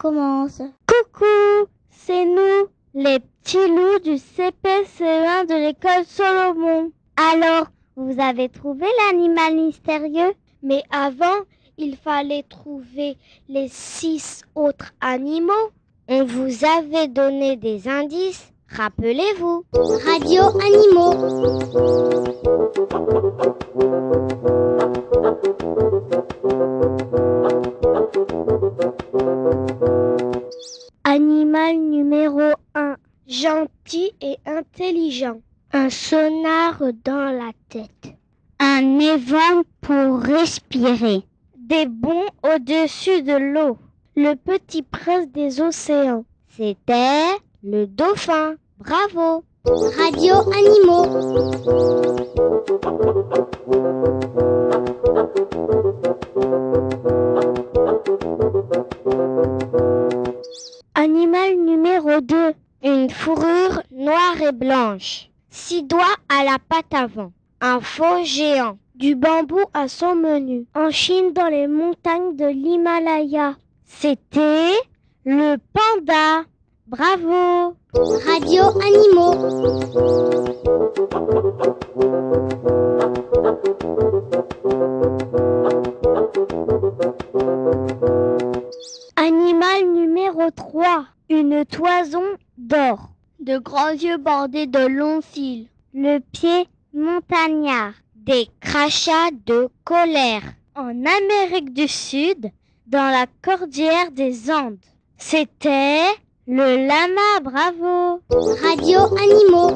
Commence. Coucou, c'est nous, les petits loups du CPCE1 de l'école Solomon. Alors, vous avez trouvé l'animal mystérieux? Mais avant, il fallait trouver les six autres animaux. On vous avait donné des indices, rappelez-vous. Radio Animaux. Intelligent. Un sonar dans la tête. Un évent pour respirer. Des bons au-dessus de l'eau. Le petit prince des océans. C'était le dauphin. Bravo. Radio Animaux. Faux géant. Du bambou à son menu. En Chine, dans les montagnes de l'Himalaya. C'était le panda. Bravo. Radio Animaux. Animal numéro 3. Une toison d'or. De grands yeux bordés de longs cils. Le pied montagnard. Des crachats de colère. En Amérique du Sud, dans la cordillère des Andes. C'était le lama, bravo. Radio Animaux.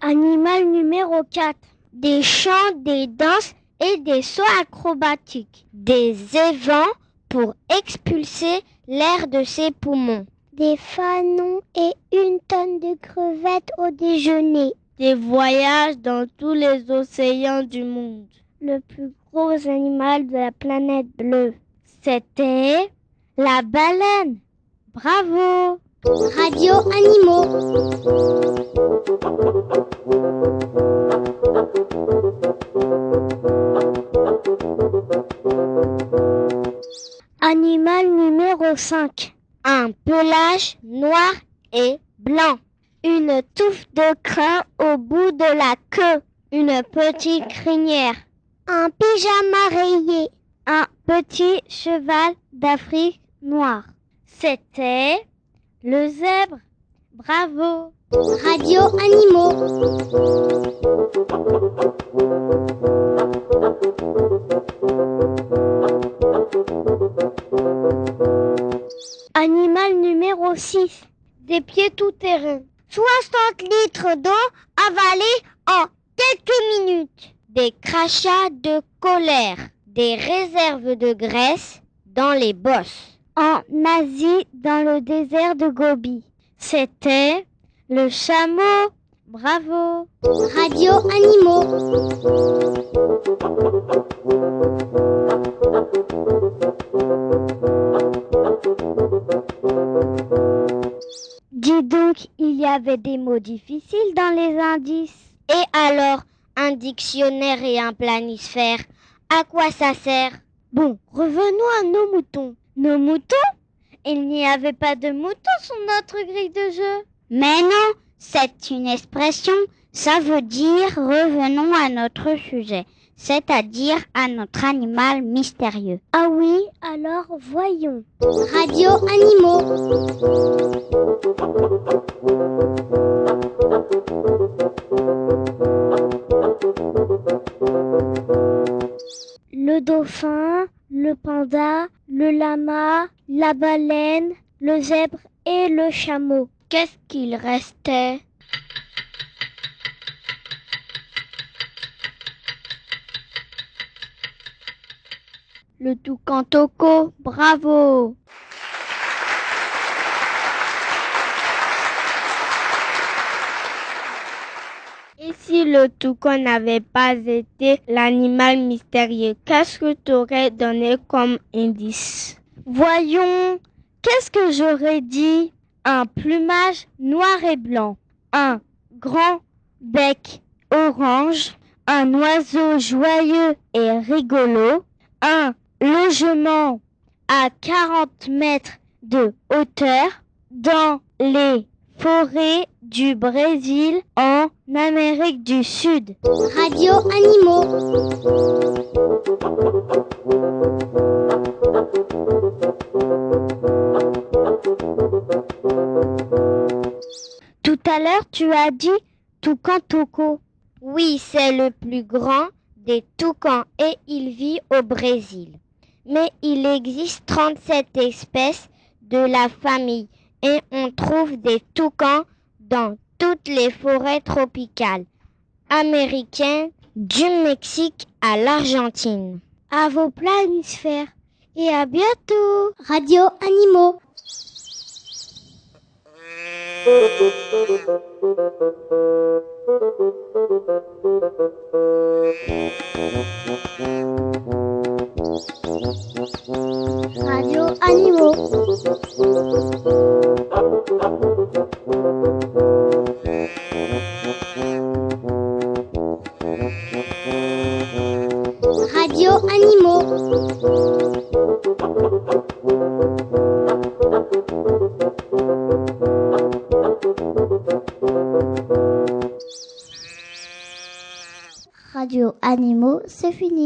Animal numéro 4. Des chants, des danses et des sauts acrobatiques. Des évents pour expulser l'air de ses poumons. Des fanons et une tonne de crevettes au déjeuner. Des voyages dans tous les océans du monde. Le plus gros animal de la planète bleue. C'était la baleine. Bravo. Radio Animaux. 5. Un pelage noir et blanc. Une touffe de crin au bout de la queue. Une petite crinière. Un pyjama rayé. Un petit cheval d'Afrique noire. C'était le zèbre. Bravo. Radio Animaux. Animal numéro 6. Des pieds tout-terrain. 60 litres d'eau avalés en quelques minutes. Des crachats de colère. Des réserves de graisse dans les bosses. En Asie, dans le désert de Gobi. C'était le chameau. Bravo. Radio Animaux. Avait des mots difficiles dans les indices. Et alors, un dictionnaire et un planisphère, à quoi ça sert? Bon, revenons à nos moutons. Nos moutons? Il n'y avait pas de moutons sur notre grille de jeu. Mais non, c'est une expression. Ça veut dire revenons à notre sujet, c'est-à-dire à notre animal mystérieux. Ah oui, alors voyons. Radio Animaux. le dauphin, le panda, le lama, la baleine, le zèbre et le chameau. Qu'est-ce qu'il restait? Le toucan toco, bravo. Et si le toucan n'avait pas été l'animal mystérieux, qu'est-ce que tu aurais donné comme indice? Voyons, qu'est-ce que j'aurais dit? Un plumage noir et blanc, un grand bec orange, un oiseau joyeux et rigolo, un logement à 40 mètres de hauteur dans les forêts du Brésil en Amérique du Sud. Radio Animaux. Tout à l'heure, tu as dit toucan toco. Oui, c'est le plus grand des toucans et il vit au Brésil. Mais il existe 37 espèces de la famille et on trouve des toucans dans toutes les forêts tropicales américaines, du Mexique à l'Argentine. À vos planisphères et à bientôt. Radio Animaux. Radio Animaux. Radio Animaux. Radio Animaux, c'est fini.